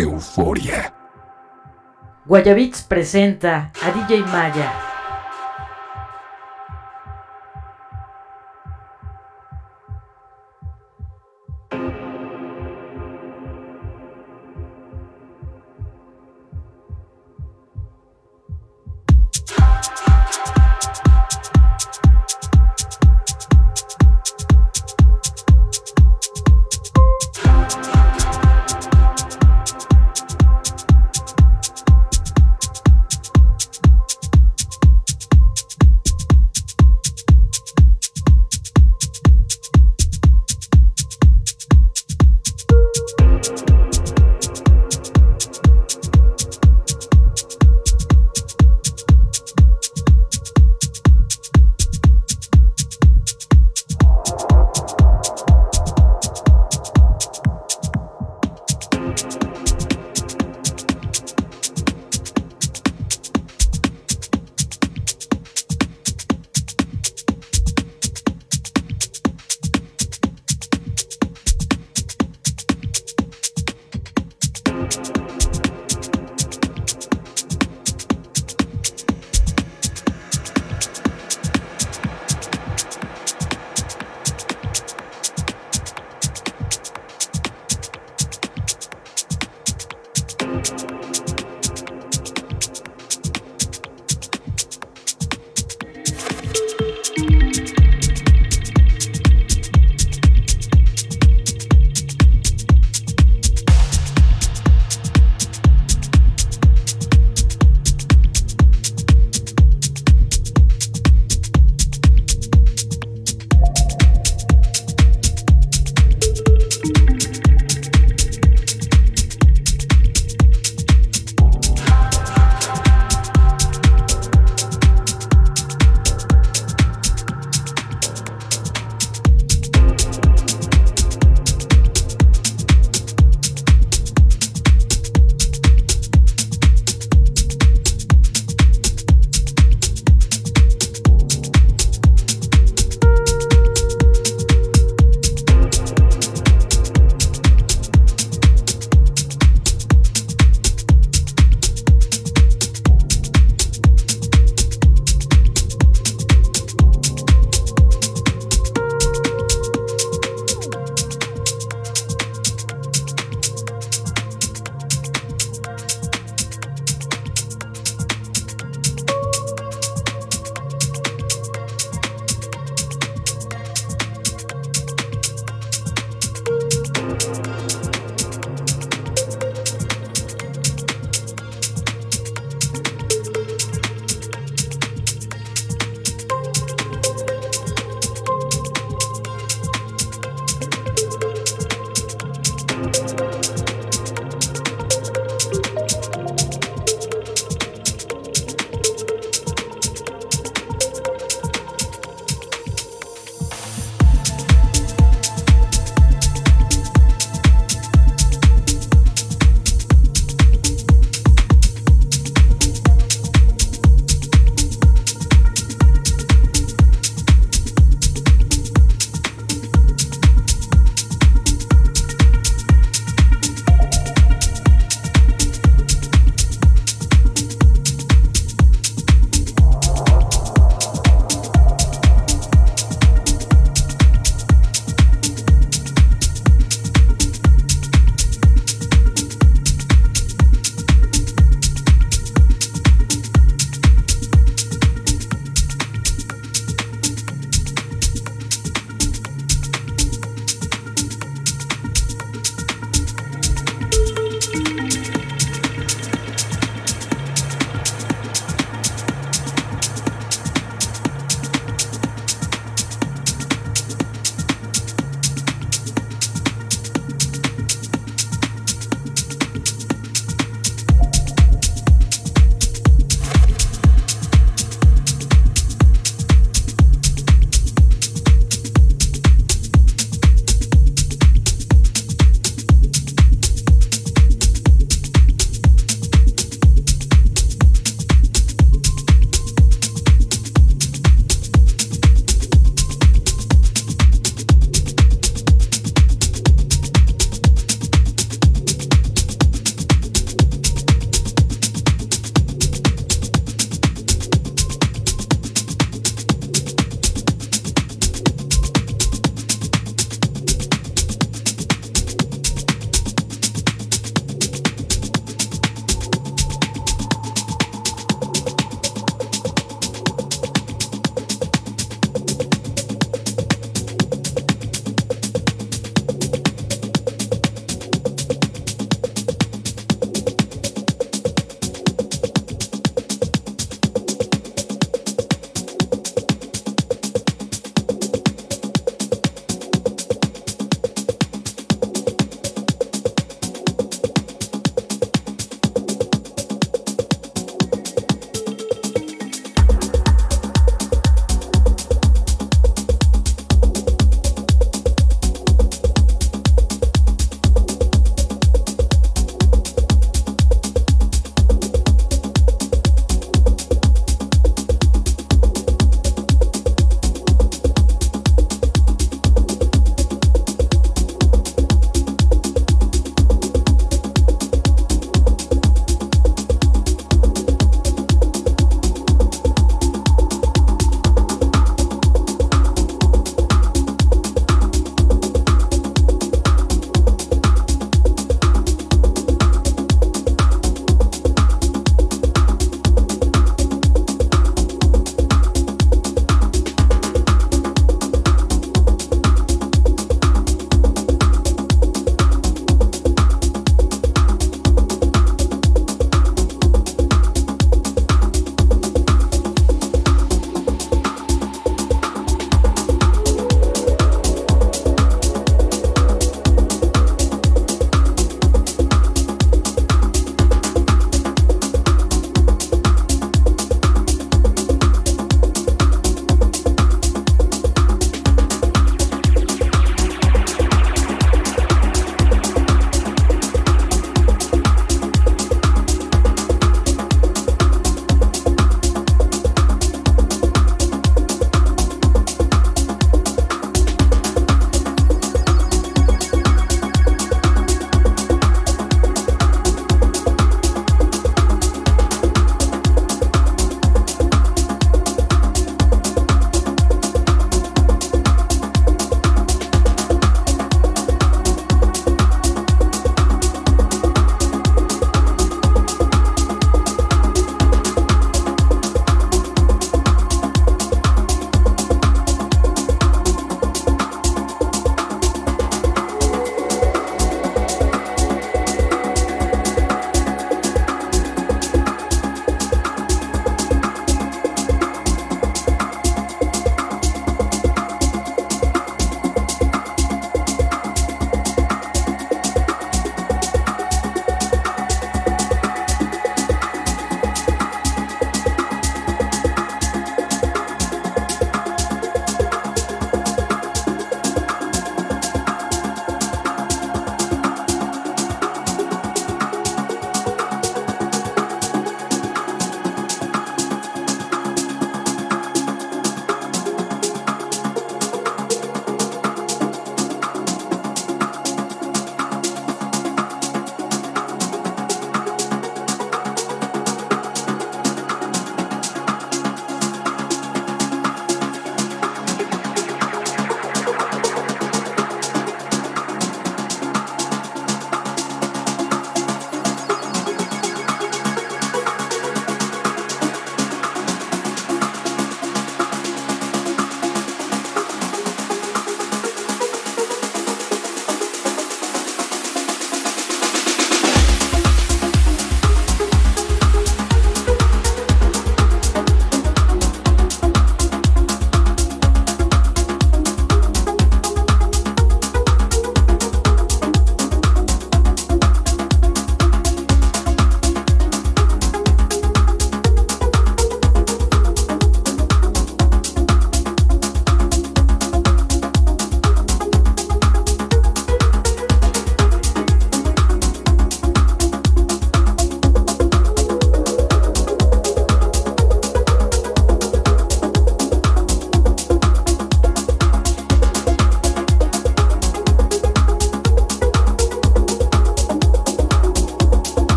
euforia. Guayabits presenta a DJ Maya.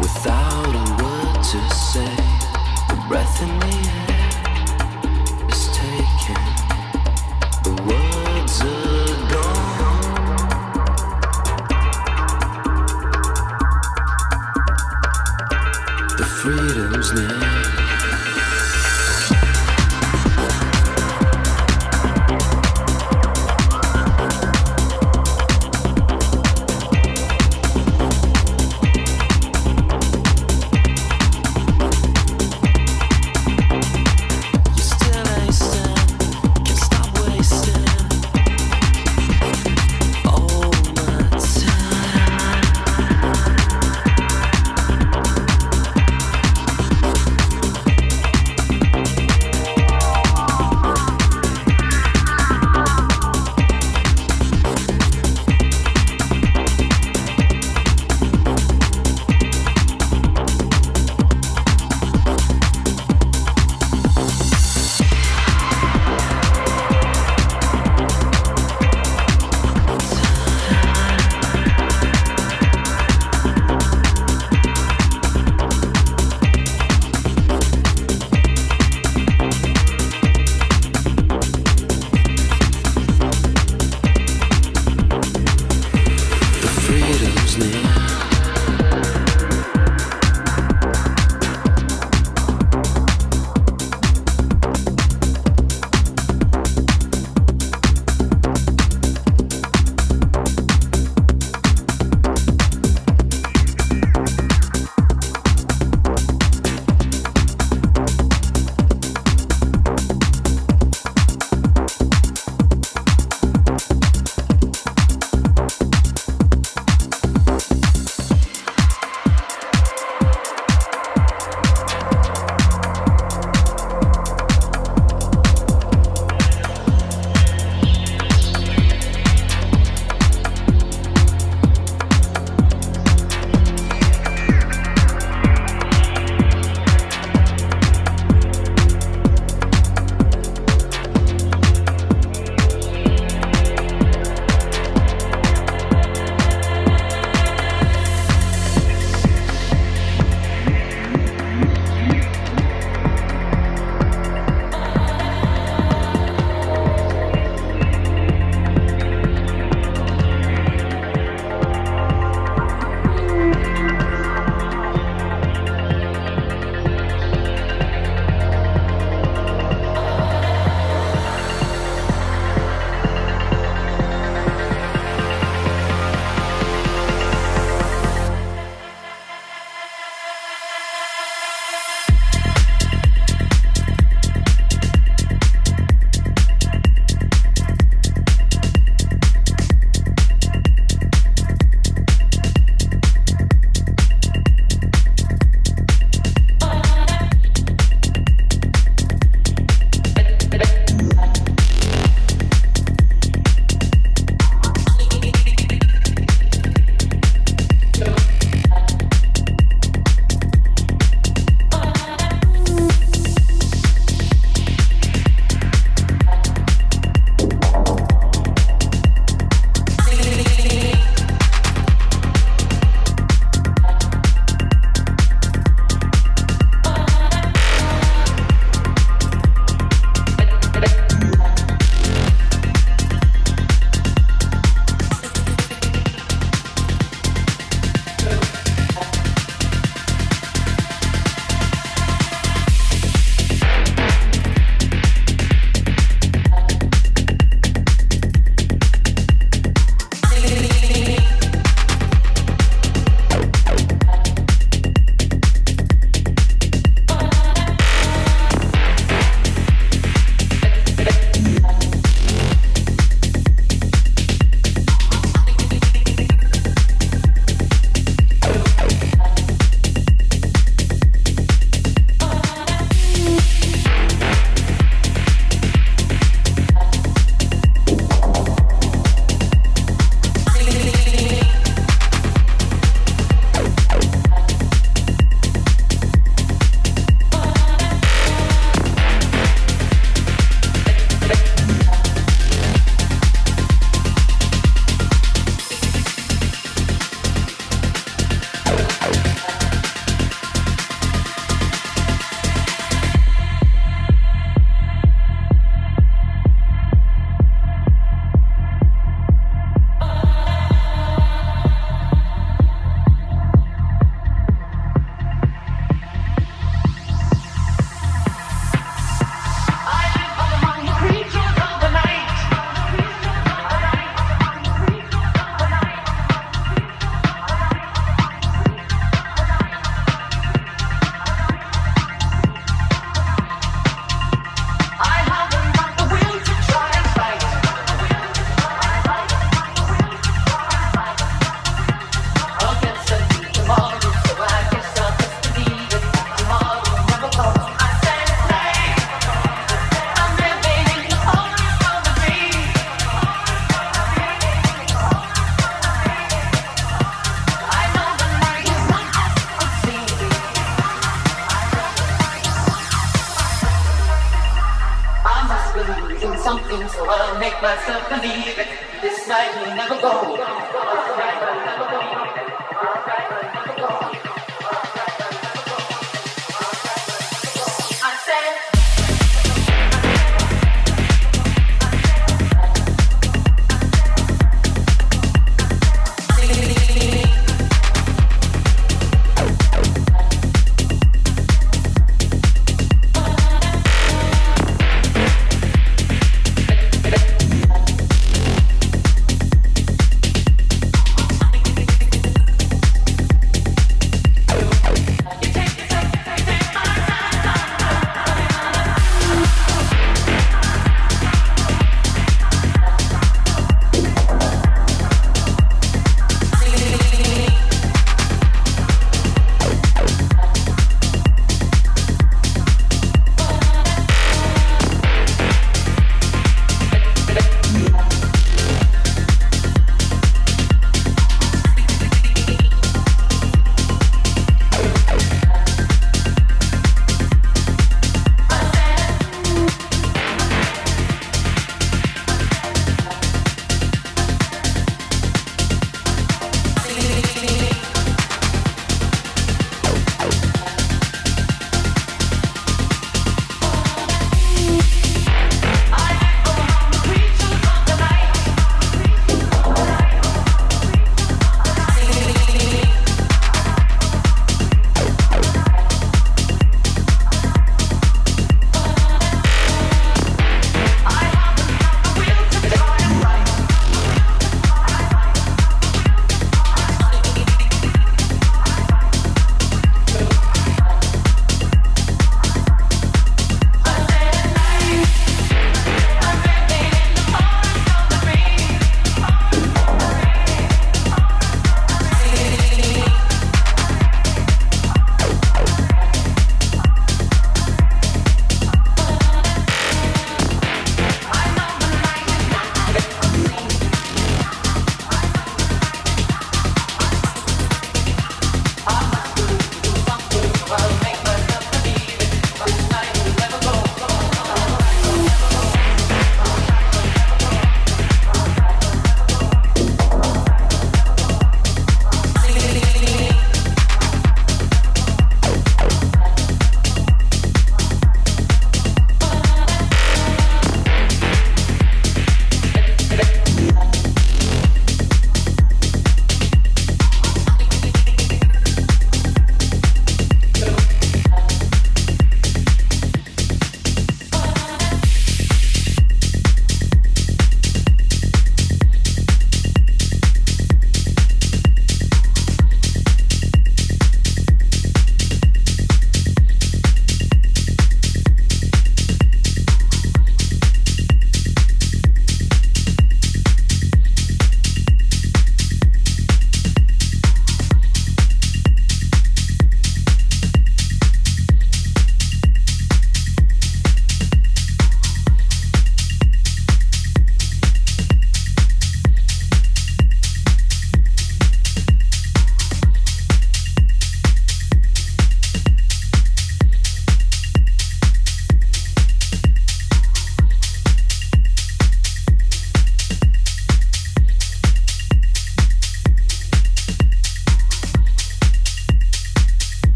without a word to say, breath in the air.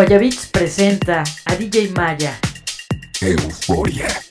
Guayabits presenta a DJ Maya. Euforia.